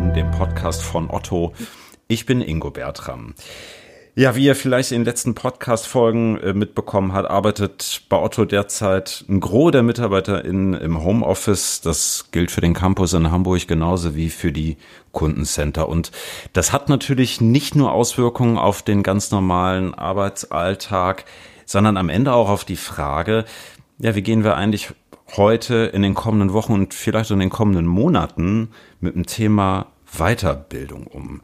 Innovation, dem Podcast von Otto. Ich bin Ingo Bertram. Ja, wie ihr vielleicht in den letzten Podcast-Folgen äh, mitbekommen habt, arbeitet bei Otto derzeit ein Gros der Mitarbeiter in, im Homeoffice. Das gilt für den Campus in Hamburg genauso wie für die Kundencenter. Und das hat natürlich nicht nur Auswirkungen auf den ganz normalen Arbeitsalltag, sondern am Ende auch auf die Frage, ja, wie gehen wir eigentlich heute in den kommenden Wochen und vielleicht in den kommenden Monaten mit dem Thema Weiterbildung um?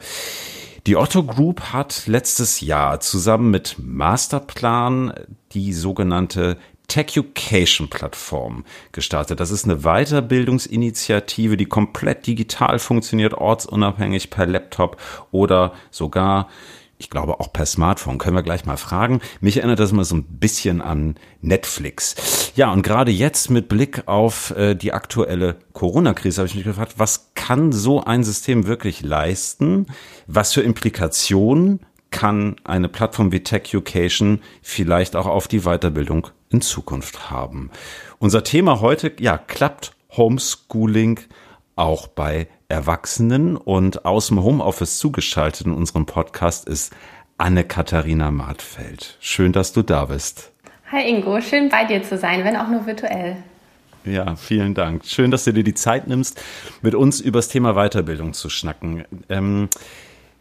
Die Otto Group hat letztes Jahr zusammen mit Masterplan die sogenannte Techucation Plattform gestartet. Das ist eine Weiterbildungsinitiative, die komplett digital funktioniert, ortsunabhängig per Laptop oder sogar ich glaube auch per Smartphone, können wir gleich mal fragen. Mich erinnert das immer so ein bisschen an Netflix. Ja, und gerade jetzt mit Blick auf äh, die aktuelle Corona-Krise habe ich mich gefragt, was kann so ein System wirklich leisten? Was für Implikationen kann eine Plattform wie TechUcation vielleicht auch auf die Weiterbildung in Zukunft haben? Unser Thema heute, ja, klappt Homeschooling auch bei Erwachsenen und aus dem Homeoffice zugeschaltet in unserem Podcast ist Anne-Katharina Martfeld. Schön, dass du da bist. Hi Ingo, schön bei dir zu sein, wenn auch nur virtuell. Ja, vielen Dank. Schön, dass du dir die Zeit nimmst, mit uns über das Thema Weiterbildung zu schnacken. Ähm,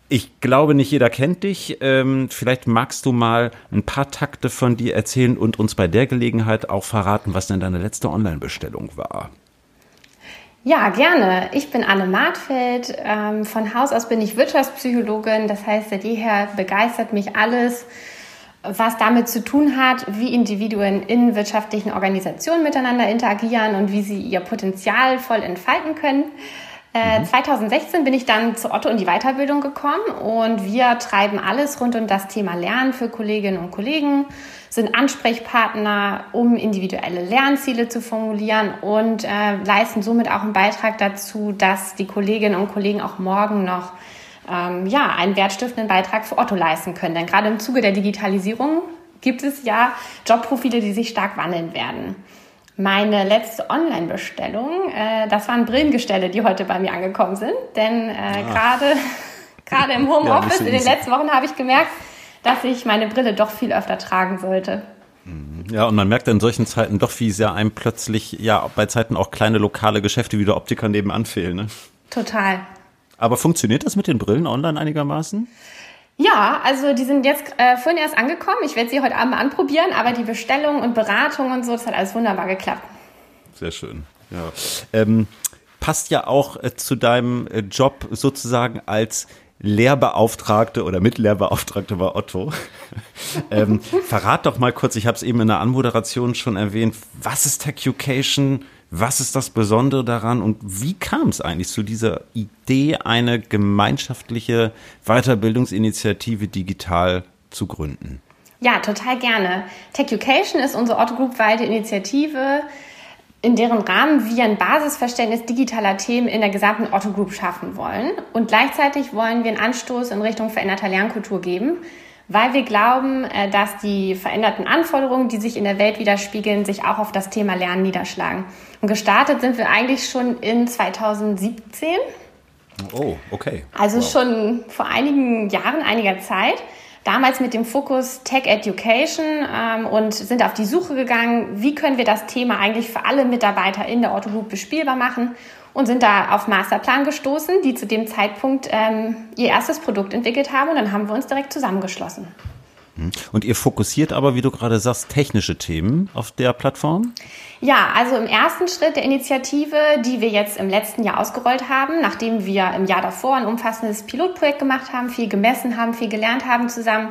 ich glaube, nicht jeder kennt dich. Ähm, vielleicht magst du mal ein paar Takte von dir erzählen und uns bei der Gelegenheit auch verraten, was denn deine letzte Online-Bestellung war. Ja, gerne. Ich bin Anne Martfeld. Ähm, von Haus aus bin ich Wirtschaftspsychologin. Das heißt, seit jeher begeistert mich alles, was damit zu tun hat, wie Individuen in wirtschaftlichen Organisationen miteinander interagieren und wie sie ihr Potenzial voll entfalten können. 2016 äh, mhm. bin ich dann zu Otto in die Weiterbildung gekommen und wir treiben alles rund um das Thema Lernen für Kolleginnen und Kollegen, sind Ansprechpartner, um individuelle Lernziele zu formulieren und äh, leisten somit auch einen Beitrag dazu, dass die Kolleginnen und Kollegen auch morgen noch ähm, ja, einen wertstiftenden Beitrag für Otto leisten können. Denn gerade im Zuge der Digitalisierung gibt es ja Jobprofile, die sich stark wandeln werden. Meine letzte Online-Bestellung, äh, das waren Brillengestelle, die heute bei mir angekommen sind. Denn äh, ah. gerade gerade im Homeoffice ja, in den letzten Wochen habe ich gemerkt, dass ich meine Brille doch viel öfter tragen sollte. Mhm. Ja, und man merkt in solchen Zeiten doch, wie sehr einem plötzlich, ja, bei Zeiten auch kleine lokale Geschäfte wie der Optiker nebenan fehlen. Ne? Total. Aber funktioniert das mit den Brillen online einigermaßen? Ja, also die sind jetzt äh, vorhin erst angekommen. Ich werde sie heute Abend mal anprobieren, aber die Bestellung und Beratung und so, das hat alles wunderbar geklappt. Sehr schön. Ja. Ähm, passt ja auch äh, zu deinem äh, Job sozusagen als Lehrbeauftragte oder Mitlehrbeauftragte bei Otto. ähm, verrat doch mal kurz, ich habe es eben in der Anmoderation schon erwähnt, was ist Techucation? Was ist das Besondere daran und wie kam es eigentlich zu dieser Idee, eine gemeinschaftliche Weiterbildungsinitiative digital zu gründen? Ja, total gerne. Techucation ist unsere Otto Group-weite Initiative, in deren Rahmen wir ein Basisverständnis digitaler Themen in der gesamten Otto Group schaffen wollen. Und gleichzeitig wollen wir einen Anstoß in Richtung veränderter Lernkultur geben, weil wir glauben, äh, dass die veränderten Anforderungen, die sich in der Welt widerspiegeln, sich auch auf das Thema Lernen niederschlagen. Und gestartet sind wir eigentlich schon in 2017. Oh, okay. Also wow. schon vor einigen Jahren, einiger Zeit. Damals mit dem Fokus Tech Education ähm, und sind auf die Suche gegangen, wie können wir das Thema eigentlich für alle Mitarbeiter in der Otto Group bespielbar machen und sind da auf Masterplan gestoßen, die zu dem Zeitpunkt ähm, ihr erstes Produkt entwickelt haben und dann haben wir uns direkt zusammengeschlossen. Hm. Und ihr fokussiert aber, wie du gerade sagst, technische Themen auf der Plattform? Ja, also im ersten Schritt der Initiative, die wir jetzt im letzten Jahr ausgerollt haben, nachdem wir im Jahr davor ein umfassendes Pilotprojekt gemacht haben, viel gemessen haben, viel gelernt haben zusammen,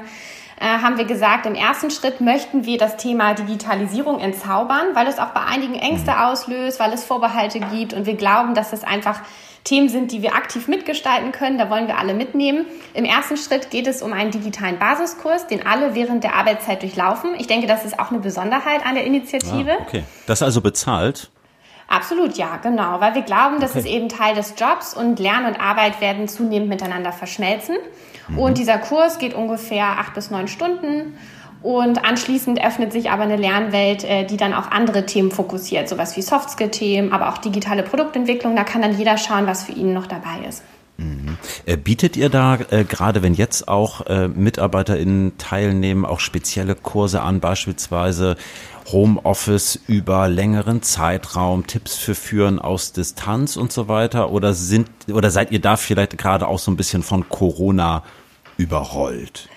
äh, haben wir gesagt, im ersten Schritt möchten wir das Thema Digitalisierung entzaubern, weil es auch bei einigen Ängste mhm. auslöst, weil es Vorbehalte gibt und wir glauben, dass es einfach Themen sind, die wir aktiv mitgestalten können. Da wollen wir alle mitnehmen. Im ersten Schritt geht es um einen digitalen Basiskurs, den alle während der Arbeitszeit durchlaufen. Ich denke, das ist auch eine Besonderheit an der Initiative. Ah, okay. Das also bezahlt? Absolut, ja, genau, weil wir glauben, das okay. ist eben Teil des Jobs und Lernen und Arbeit werden zunehmend miteinander verschmelzen. Mhm. Und dieser Kurs geht ungefähr acht bis neun Stunden. Und anschließend öffnet sich aber eine Lernwelt, äh, die dann auch andere Themen fokussiert, sowas wie Softskill-Themen, aber auch digitale Produktentwicklung. Da kann dann jeder schauen, was für ihn noch dabei ist. Mhm. Äh, bietet ihr da, äh, gerade wenn jetzt auch äh, MitarbeiterInnen teilnehmen, auch spezielle Kurse an, beispielsweise Homeoffice über längeren Zeitraum, Tipps für Führen aus Distanz und so weiter? Oder sind, oder seid ihr da vielleicht gerade auch so ein bisschen von Corona überrollt?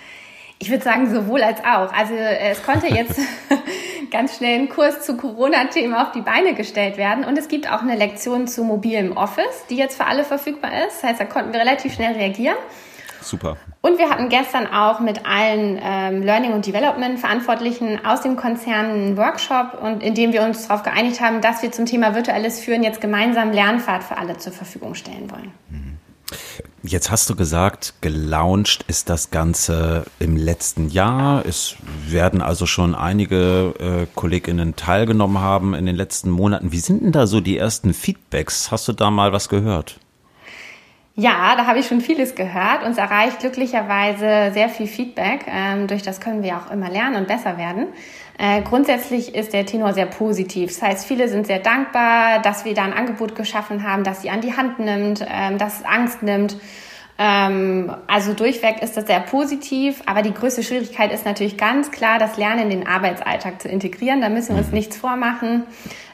Ich würde sagen, sowohl als auch. Also äh, es konnte jetzt ganz schnell ein Kurs zu Corona-Themen auf die Beine gestellt werden. Und es gibt auch eine Lektion zu mobilem Office, die jetzt für alle verfügbar ist. Das heißt, da konnten wir relativ schnell reagieren. Super. Und wir hatten gestern auch mit allen ähm, Learning- und Development-Verantwortlichen aus dem Konzern einen Workshop, und in dem wir uns darauf geeinigt haben, dass wir zum Thema virtuelles Führen jetzt gemeinsam Lernfahrt für alle zur Verfügung stellen wollen. Mhm. Jetzt hast du gesagt, gelauncht ist das Ganze im letzten Jahr. Es werden also schon einige äh, KollegInnen teilgenommen haben in den letzten Monaten. Wie sind denn da so die ersten Feedbacks? Hast du da mal was gehört? Ja, da habe ich schon vieles gehört. Uns erreicht glücklicherweise sehr viel Feedback. Ähm, durch das können wir auch immer lernen und besser werden. Äh, grundsätzlich ist der Tenor sehr positiv. Das heißt, viele sind sehr dankbar, dass wir da ein Angebot geschaffen haben, dass sie an die Hand nimmt, ähm, dass Angst nimmt. Ähm, also durchweg ist das sehr positiv, aber die größte Schwierigkeit ist natürlich ganz klar, das Lernen in den Arbeitsalltag zu integrieren. Da müssen wir uns mhm. nichts vormachen.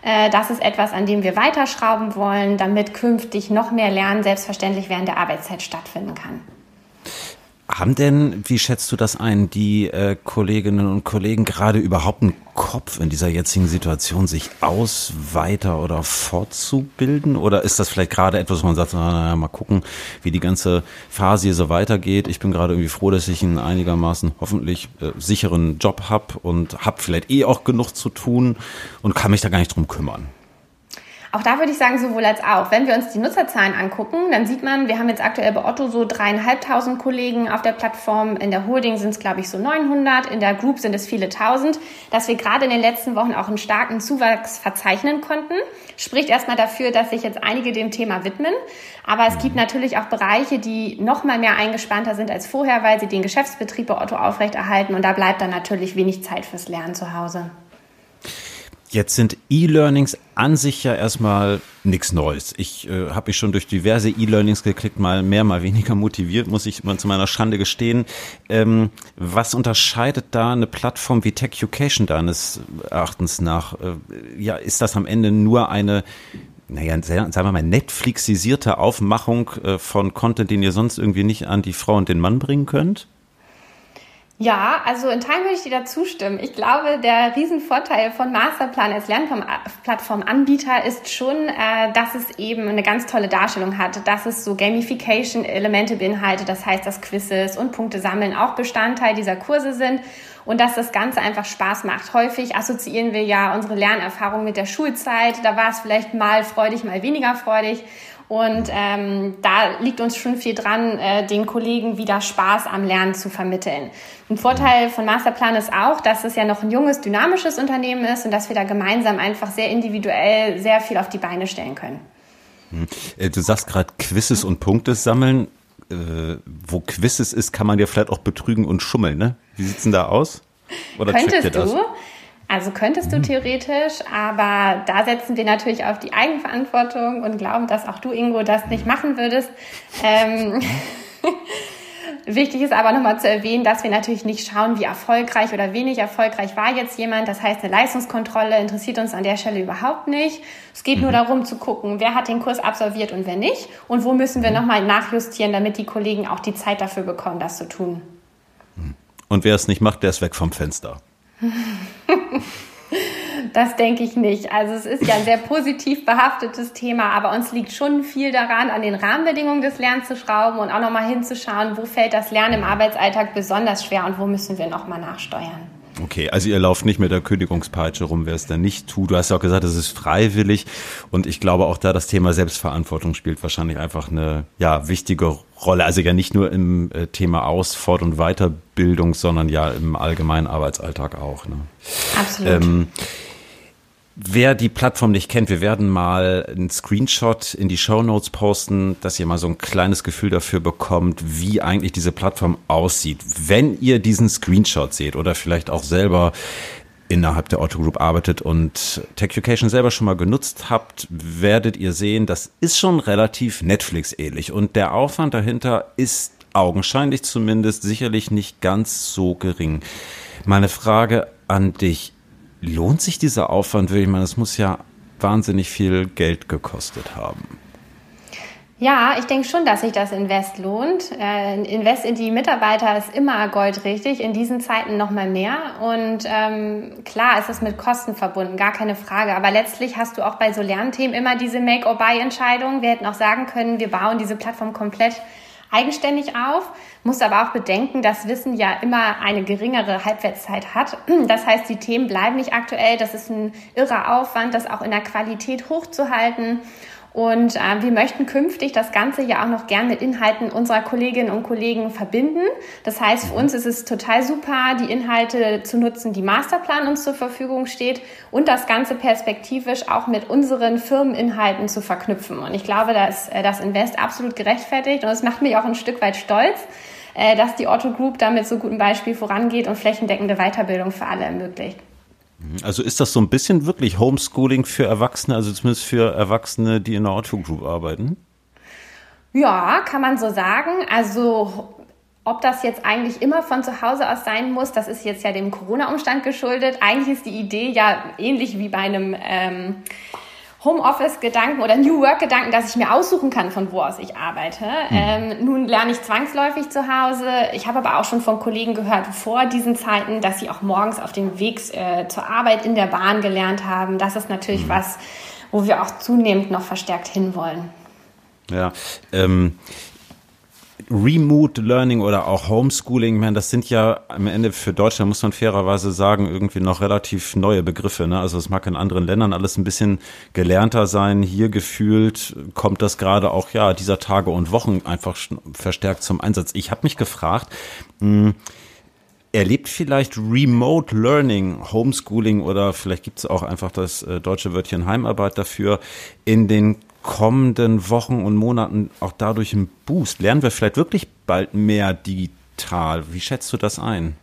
Äh, das ist etwas, an dem wir weiterschrauben wollen, damit künftig noch mehr Lernen selbstverständlich während der Arbeitszeit stattfinden kann. Haben denn, wie schätzt du das ein, die äh, Kolleginnen und Kollegen gerade überhaupt einen Kopf in dieser jetzigen Situation, sich aus, weiter oder fortzubilden? Oder ist das vielleicht gerade etwas, wo man sagt, naja, mal gucken, wie die ganze Phase hier so weitergeht? Ich bin gerade irgendwie froh, dass ich einen einigermaßen hoffentlich äh, sicheren Job habe und habe vielleicht eh auch genug zu tun und kann mich da gar nicht drum kümmern. Auch da würde ich sagen, sowohl als auch. Wenn wir uns die Nutzerzahlen angucken, dann sieht man, wir haben jetzt aktuell bei Otto so dreieinhalbtausend Kollegen auf der Plattform. In der Holding sind es, glaube ich, so 900. In der Group sind es viele tausend. Dass wir gerade in den letzten Wochen auch einen starken Zuwachs verzeichnen konnten, spricht erstmal dafür, dass sich jetzt einige dem Thema widmen. Aber es gibt natürlich auch Bereiche, die noch mal mehr eingespannter sind als vorher, weil sie den Geschäftsbetrieb bei Otto aufrechterhalten. Und da bleibt dann natürlich wenig Zeit fürs Lernen zu Hause. Jetzt sind E-Learnings an sich ja erstmal nichts Neues. Ich äh, habe mich schon durch diverse E-Learnings geklickt, mal mehr, mal weniger motiviert, muss ich mal zu meiner Schande gestehen. Ähm, was unterscheidet da eine Plattform wie Tech Education deines Erachtens nach? Äh, ja, ist das am Ende nur eine naja, sagen wir mal, Netflixisierte Aufmachung äh, von Content, den ihr sonst irgendwie nicht an die Frau und den Mann bringen könnt? Ja, also in Teilen würde ich dir da zustimmen. Ich glaube, der Riesenvorteil von Masterplan als Lernplattformanbieter ist schon, äh, dass es eben eine ganz tolle Darstellung hat, dass es so Gamification-Elemente beinhaltet, das heißt, dass Quizzes und Punkte sammeln auch Bestandteil dieser Kurse sind und dass das Ganze einfach Spaß macht. Häufig assoziieren wir ja unsere Lernerfahrung mit der Schulzeit. Da war es vielleicht mal freudig, mal weniger freudig. Und ähm, da liegt uns schon viel dran, äh, den Kollegen wieder Spaß am Lernen zu vermitteln. Ein Vorteil von Masterplan ist auch, dass es ja noch ein junges, dynamisches Unternehmen ist und dass wir da gemeinsam einfach sehr individuell sehr viel auf die Beine stellen können. Hm. Äh, du sagst gerade Quizzes und Punkte sammeln. Äh, wo Quizzes ist, kann man ja vielleicht auch betrügen und schummeln, ne? Wie sieht's denn da aus? Oder Könntest du? Also könntest du mhm. theoretisch, aber da setzen wir natürlich auf die Eigenverantwortung und glauben, dass auch du, Ingo, das nicht machen würdest. Ähm, Wichtig ist aber nochmal zu erwähnen, dass wir natürlich nicht schauen, wie erfolgreich oder wenig erfolgreich war jetzt jemand. Das heißt, eine Leistungskontrolle interessiert uns an der Stelle überhaupt nicht. Es geht mhm. nur darum zu gucken, wer hat den Kurs absolviert und wer nicht und wo müssen wir mhm. nochmal nachjustieren, damit die Kollegen auch die Zeit dafür bekommen, das zu tun. Und wer es nicht macht, der ist weg vom Fenster. Das denke ich nicht. Also es ist ja ein sehr positiv behaftetes Thema, aber uns liegt schon viel daran, an den Rahmenbedingungen des Lernens zu schrauben und auch nochmal hinzuschauen, wo fällt das Lernen im Arbeitsalltag besonders schwer und wo müssen wir nochmal nachsteuern. Okay, also ihr lauft nicht mit der Kündigungspeitsche rum, wer es denn nicht tut. Du hast ja auch gesagt, es ist freiwillig und ich glaube auch da das Thema Selbstverantwortung spielt wahrscheinlich einfach eine ja wichtige Rolle. Also ja nicht nur im äh, Thema Aus-, Fort- und Weiterbildung, sondern ja im allgemeinen Arbeitsalltag auch. Ne? Absolut. Ähm, Wer die Plattform nicht kennt, wir werden mal einen Screenshot in die Show Notes posten, dass ihr mal so ein kleines Gefühl dafür bekommt, wie eigentlich diese Plattform aussieht. Wenn ihr diesen Screenshot seht oder vielleicht auch selber innerhalb der Otto Group arbeitet und TechEducation selber schon mal genutzt habt, werdet ihr sehen, das ist schon relativ Netflix-ähnlich und der Aufwand dahinter ist augenscheinlich zumindest sicherlich nicht ganz so gering. Meine Frage an dich, lohnt sich dieser Aufwand wirklich? Ich meine, das muss ja wahnsinnig viel Geld gekostet haben. Ja, ich denke schon, dass sich das Invest lohnt. Äh, Invest in die Mitarbeiter ist immer goldrichtig, in diesen Zeiten noch mal mehr. Und ähm, klar ist es mit Kosten verbunden, gar keine Frage. Aber letztlich hast du auch bei so Lernthemen immer diese Make-or-Buy-Entscheidung. Wir hätten auch sagen können, wir bauen diese Plattform komplett eigenständig auf, muss aber auch bedenken, dass Wissen ja immer eine geringere Halbwertszeit hat. Das heißt, die Themen bleiben nicht aktuell. Das ist ein irrer Aufwand, das auch in der Qualität hochzuhalten. Und äh, wir möchten künftig das Ganze ja auch noch gern mit Inhalten unserer Kolleginnen und Kollegen verbinden. Das heißt, für uns ist es total super, die Inhalte zu nutzen, die Masterplan uns zur Verfügung steht und das Ganze perspektivisch auch mit unseren Firmeninhalten zu verknüpfen. Und ich glaube, da ist äh, das Invest absolut gerechtfertigt und es macht mich auch ein Stück weit stolz, äh, dass die Otto Group damit so gutem Beispiel vorangeht und flächendeckende Weiterbildung für alle ermöglicht. Also ist das so ein bisschen wirklich Homeschooling für Erwachsene, also zumindest für Erwachsene, die in der Auto Group arbeiten? Ja, kann man so sagen. Also ob das jetzt eigentlich immer von zu Hause aus sein muss, das ist jetzt ja dem Corona-Umstand geschuldet. Eigentlich ist die Idee ja ähnlich wie bei einem ähm, Homeoffice-Gedanken oder New Work-Gedanken, dass ich mir aussuchen kann, von wo aus ich arbeite. Mhm. Ähm, nun lerne ich zwangsläufig zu Hause. Ich habe aber auch schon von Kollegen gehört vor diesen Zeiten, dass sie auch morgens auf dem Weg äh, zur Arbeit in der Bahn gelernt haben. Das ist natürlich mhm. was, wo wir auch zunehmend noch verstärkt hinwollen. Ja, ähm, Remote Learning oder auch Homeschooling, man, das sind ja am Ende für Deutschland, muss man fairerweise sagen, irgendwie noch relativ neue Begriffe. Ne? Also es mag in anderen Ländern alles ein bisschen gelernter sein. Hier gefühlt kommt das gerade auch ja dieser Tage und Wochen einfach verstärkt zum Einsatz. Ich habe mich gefragt, mh, hm, erlebt vielleicht Remote Learning, Homeschooling oder vielleicht gibt es auch einfach das äh, deutsche Wörtchen Heimarbeit dafür in den kommenden Wochen und Monaten auch dadurch einen Boost? Lernen wir vielleicht wirklich bald mehr digital? Wie schätzt du das ein?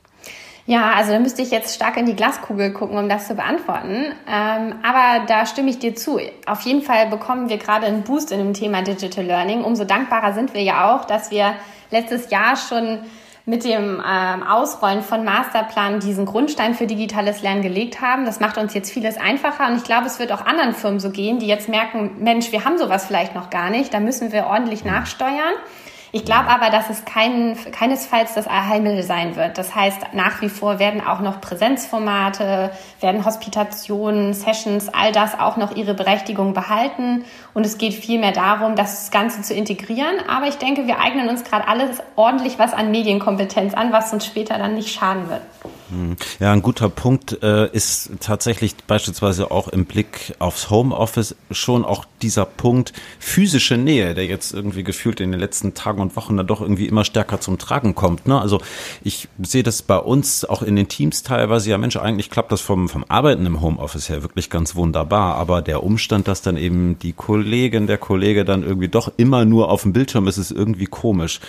Ja, also da müsste ich jetzt stark in die Glaskugel gucken, um das zu beantworten. Ähm, aber da stimme ich dir zu. Auf jeden Fall bekommen wir gerade einen Boost in dem Thema Digital Learning. Umso dankbarer sind wir ja auch, dass wir letztes Jahr schon mit dem ähm, Ausrollen von Masterplan diesen Grundstein für digitales Lernen gelegt haben. Das macht uns jetzt vieles einfacher und ich glaube, es wird auch anderen Firmen so gehen, die jetzt merken, Mensch, wir haben sowas vielleicht noch gar nicht, da müssen wir ordentlich nachsteuern. Ich glaube aber, dass es kein, keinesfalls das Allheilmittel sein wird. Das heißt, nach wie vor werden auch noch Präsenzformate, werden Hospitationen, Sessions, all das auch noch ihre Berechtigung behalten. Und es geht vielmehr darum, das Ganze zu integrieren. Aber ich denke, wir eignen uns gerade alles ordentlich was an Medienkompetenz an, was uns später dann nicht schaden wird. Hm. Ja, ein guter Punkt äh, ist tatsächlich beispielsweise auch im Blick aufs Homeoffice schon auch dieser Punkt physische Nähe, der jetzt irgendwie gefühlt in den letzten Tagen und Wochen dann doch irgendwie immer stärker zum Tragen kommt. Ne? Also ich sehe das bei uns auch in den Teams teilweise, ja Mensch, eigentlich klappt das vom, vom Arbeiten im Homeoffice her wirklich ganz wunderbar, aber der Umstand, dass dann eben die Kollegin, der Kollege dann irgendwie doch immer nur auf dem Bildschirm ist, ist irgendwie komisch.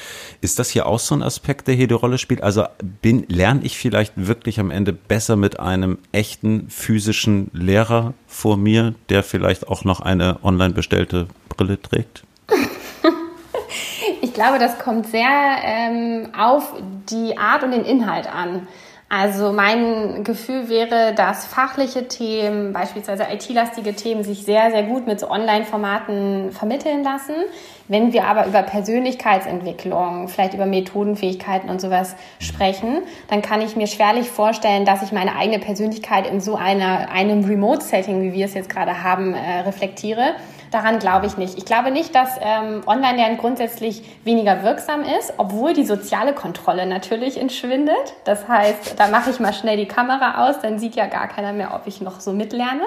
Ist das hier auch so ein Aspekt, der hier die Rolle spielt? Also bin, lerne ich vielleicht wirklich wirklich am Ende besser mit einem echten physischen Lehrer vor mir, der vielleicht auch noch eine online bestellte Brille trägt? Ich glaube, das kommt sehr ähm, auf die Art und den Inhalt an. Also mein Gefühl wäre, dass fachliche Themen, beispielsweise IT-lastige Themen, sich sehr, sehr gut mit so Online-Formaten vermitteln lassen. Wenn wir aber über Persönlichkeitsentwicklung, vielleicht über Methodenfähigkeiten und sowas sprechen, dann kann ich mir schwerlich vorstellen, dass ich meine eigene Persönlichkeit in so einer, einem Remote-Setting, wie wir es jetzt gerade haben, äh, reflektiere. Daran glaube ich nicht. Ich glaube nicht, dass ähm, Online-Lernen grundsätzlich weniger wirksam ist, obwohl die soziale Kontrolle natürlich entschwindet. Das heißt, da mache ich mal schnell die Kamera aus, dann sieht ja gar keiner mehr, ob ich noch so mitlerne.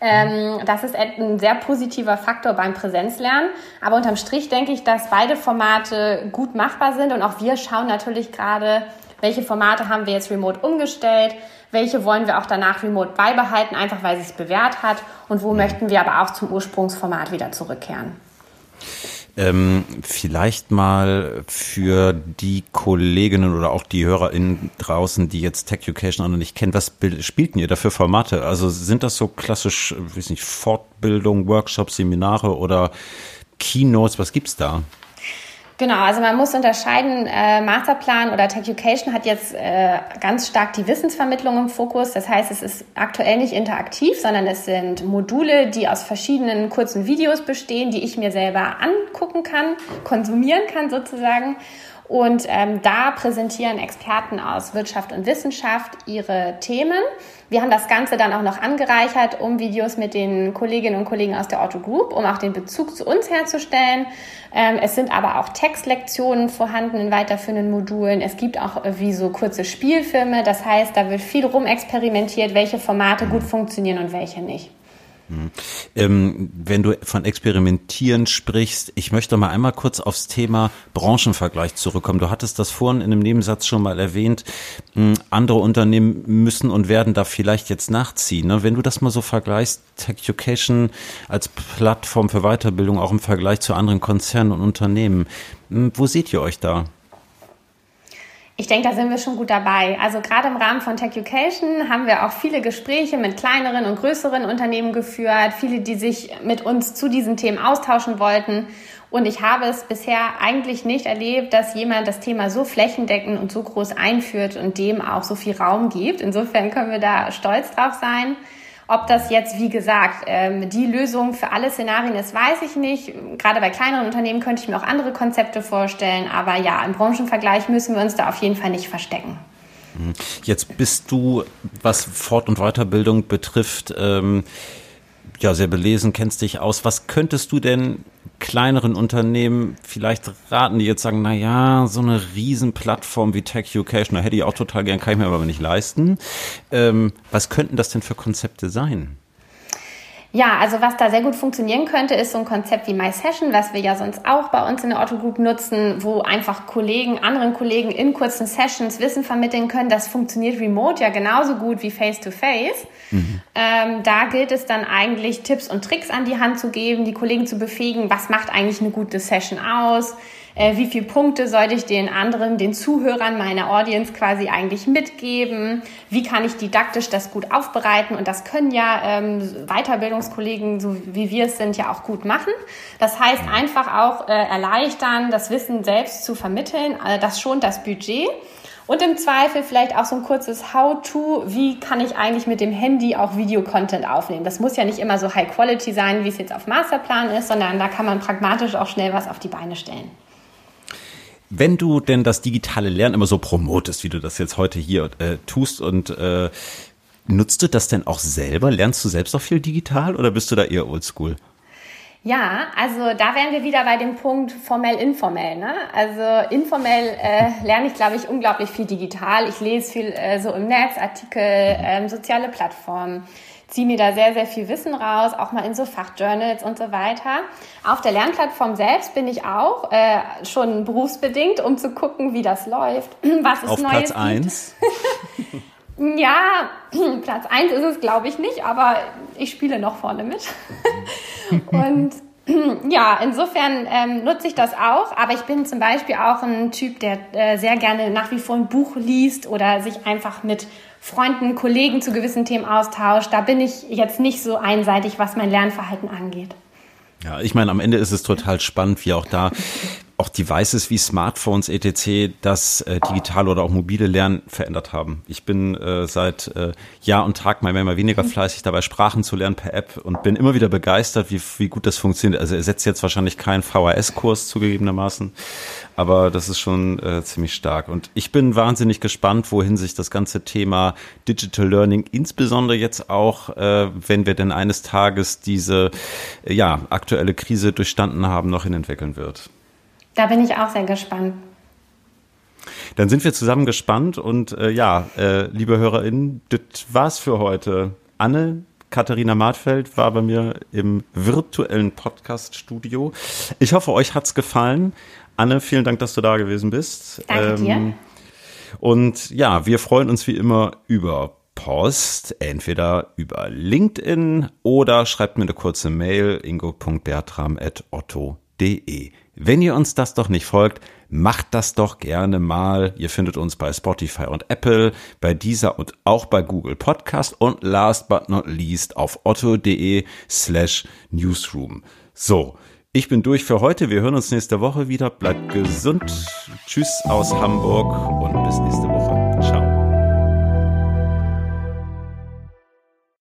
Ähm, das ist ein sehr positiver Faktor beim Präsenzlernen. Aber unterm Strich denke ich, dass beide Formate gut machbar sind und auch wir schauen natürlich gerade, welche Formate haben wir jetzt remote umgestellt, welche wollen wir auch danach remote beibehalten, einfach weil es sich bewährt hat und wo mhm. möchten wir aber auch zum Ursprungsformat wieder zurückkehren. Ähm, vielleicht mal für die Kolleginnen oder auch die HörerInnen draußen, die jetzt Tech Education noch nicht kennen, was spielten ihr da für Formate? Also sind das so klassisch, weiß nicht, Fortbildung, Workshops, Seminare oder Keynotes? Was gibt's da? Genau, also man muss unterscheiden, äh, Masterplan oder Tech Education hat jetzt äh, ganz stark die Wissensvermittlung im Fokus. Das heißt, es ist aktuell nicht interaktiv, sondern es sind Module, die aus verschiedenen kurzen Videos bestehen, die ich mir selber angucken kann, konsumieren kann sozusagen. Und ähm, da präsentieren Experten aus Wirtschaft und Wissenschaft ihre Themen. Wir haben das Ganze dann auch noch angereichert um Videos mit den Kolleginnen und Kollegen aus der Otto Group, um auch den Bezug zu uns herzustellen. Ähm, es sind aber auch Textlektionen vorhanden in weiterführenden Modulen. Es gibt auch äh, wie so kurze Spielfilme. Das heißt, da wird viel rumexperimentiert, welche Formate gut funktionieren und welche nicht. Ähm, wenn du von Experimentieren sprichst, ich möchte mal einmal kurz aufs Thema Branchenvergleich zurückkommen. Du hattest das vorhin in einem Nebensatz schon mal erwähnt. Hm, andere Unternehmen müssen und werden da vielleicht jetzt nachziehen. Ne? Wenn du das mal so vergleichst, Tech Education als Plattform für Weiterbildung auch im Vergleich zu anderen Konzernen und Unternehmen, hm, wo seht ihr euch da? Ich denke, da sind wir schon gut dabei. Also gerade im Rahmen von Tech Education haben wir auch viele Gespräche mit kleineren und größeren Unternehmen geführt, viele, die sich mit uns zu diesen Themen austauschen wollten. Und ich habe es bisher eigentlich nicht erlebt, dass jemand das Thema so flächendeckend und so groß einführt und dem auch so viel Raum gibt. Insofern können wir da stolz drauf sein. Ob das jetzt, wie gesagt, ähm, die Lösung für alle Szenarien ist, weiß ich nicht. Gerade bei kleineren Unternehmen könnte ich mir auch andere Konzepte vorstellen. Aber ja, im Branchenvergleich müssen wir uns da auf jeden Fall nicht verstecken. Jetzt bist du, was Fort- und Weiterbildung betrifft, ähm, ja, sehr belesen, kennst dich aus. Was könntest du denn kleineren Unternehmen vielleicht raten, die jetzt sagen, na ja, so eine Riesenplattform wie Tech Education, da hätte ich auch total gern, kann ich mir aber nicht leisten. Ähm, was könnten das denn für Konzepte sein? Ja, also was da sehr gut funktionieren könnte, ist so ein Konzept wie My Session, was wir ja sonst auch bei uns in der Otto Group nutzen, wo einfach Kollegen, anderen Kollegen in kurzen Sessions Wissen vermitteln können. Das funktioniert remote ja genauso gut wie face to face. Mhm. Ähm, da gilt es dann eigentlich Tipps und Tricks an die Hand zu geben, die Kollegen zu befähigen, was macht eigentlich eine gute Session aus, äh, wie viele Punkte sollte ich den anderen, den Zuhörern meiner Audience quasi eigentlich mitgeben, wie kann ich didaktisch das gut aufbereiten und das können ja ähm, Weiterbildungskollegen, so wie wir es sind, ja auch gut machen. Das heißt einfach auch äh, erleichtern, das Wissen selbst zu vermitteln, äh, das schont das Budget. Und im Zweifel vielleicht auch so ein kurzes How-to, wie kann ich eigentlich mit dem Handy auch Videocontent aufnehmen. Das muss ja nicht immer so High Quality sein, wie es jetzt auf Masterplan ist, sondern da kann man pragmatisch auch schnell was auf die Beine stellen. Wenn du denn das digitale Lernen immer so promotest, wie du das jetzt heute hier äh, tust und äh, nutzt du das denn auch selber? Lernst du selbst auch viel digital oder bist du da eher oldschool? Ja, also da wären wir wieder bei dem Punkt formell-informell. Ne? Also informell äh, lerne ich, glaube ich, unglaublich viel digital. Ich lese viel äh, so im Netz, Artikel, ähm, soziale Plattformen ziehe mir da sehr, sehr viel Wissen raus, auch mal in so Fachjournals und so weiter. Auf der Lernplattform selbst bin ich auch äh, schon berufsbedingt, um zu gucken, wie das läuft, was es Auf Neues Platz eins. ja, Platz eins ist es, glaube ich, nicht, aber ich spiele noch vorne mit. und ja, insofern ähm, nutze ich das auch, aber ich bin zum Beispiel auch ein Typ, der äh, sehr gerne nach wie vor ein Buch liest oder sich einfach mit Freunden, Kollegen zu gewissen Themen austauscht. Da bin ich jetzt nicht so einseitig, was mein Lernverhalten angeht. Ja, ich meine, am Ende ist es total spannend, wie auch da auch Devices wie Smartphones etc. das äh, digitale oder auch mobile Lernen verändert haben. Ich bin äh, seit äh, Jahr und Tag mal mehr, mal weniger fleißig dabei, Sprachen zu lernen per App und bin immer wieder begeistert, wie, wie gut das funktioniert. Also er setzt jetzt wahrscheinlich keinen VHS-Kurs zugegebenermaßen, aber das ist schon äh, ziemlich stark. Und ich bin wahnsinnig gespannt, wohin sich das ganze Thema Digital Learning, insbesondere jetzt auch, äh, wenn wir denn eines Tages diese äh, ja, aktuelle Krise durchstanden haben, noch hinentwickeln wird. Da bin ich auch sehr gespannt. Dann sind wir zusammen gespannt und äh, ja, äh, liebe HörerInnen, das war's für heute. Anne, Katharina Martfeld war bei mir im virtuellen Podcast-Studio. Ich hoffe, euch hat's gefallen. Anne, vielen Dank, dass du da gewesen bist. Danke ähm, dir. Und ja, wir freuen uns wie immer über Post, entweder über LinkedIn oder schreibt mir eine kurze Mail ingo.bertram.otto.de otto.de. Wenn ihr uns das doch nicht folgt, macht das doch gerne mal. Ihr findet uns bei Spotify und Apple, bei dieser und auch bei Google Podcast und last but not least auf otto.de slash newsroom. So, ich bin durch für heute. Wir hören uns nächste Woche wieder. Bleibt gesund. Tschüss aus Hamburg und bis nächste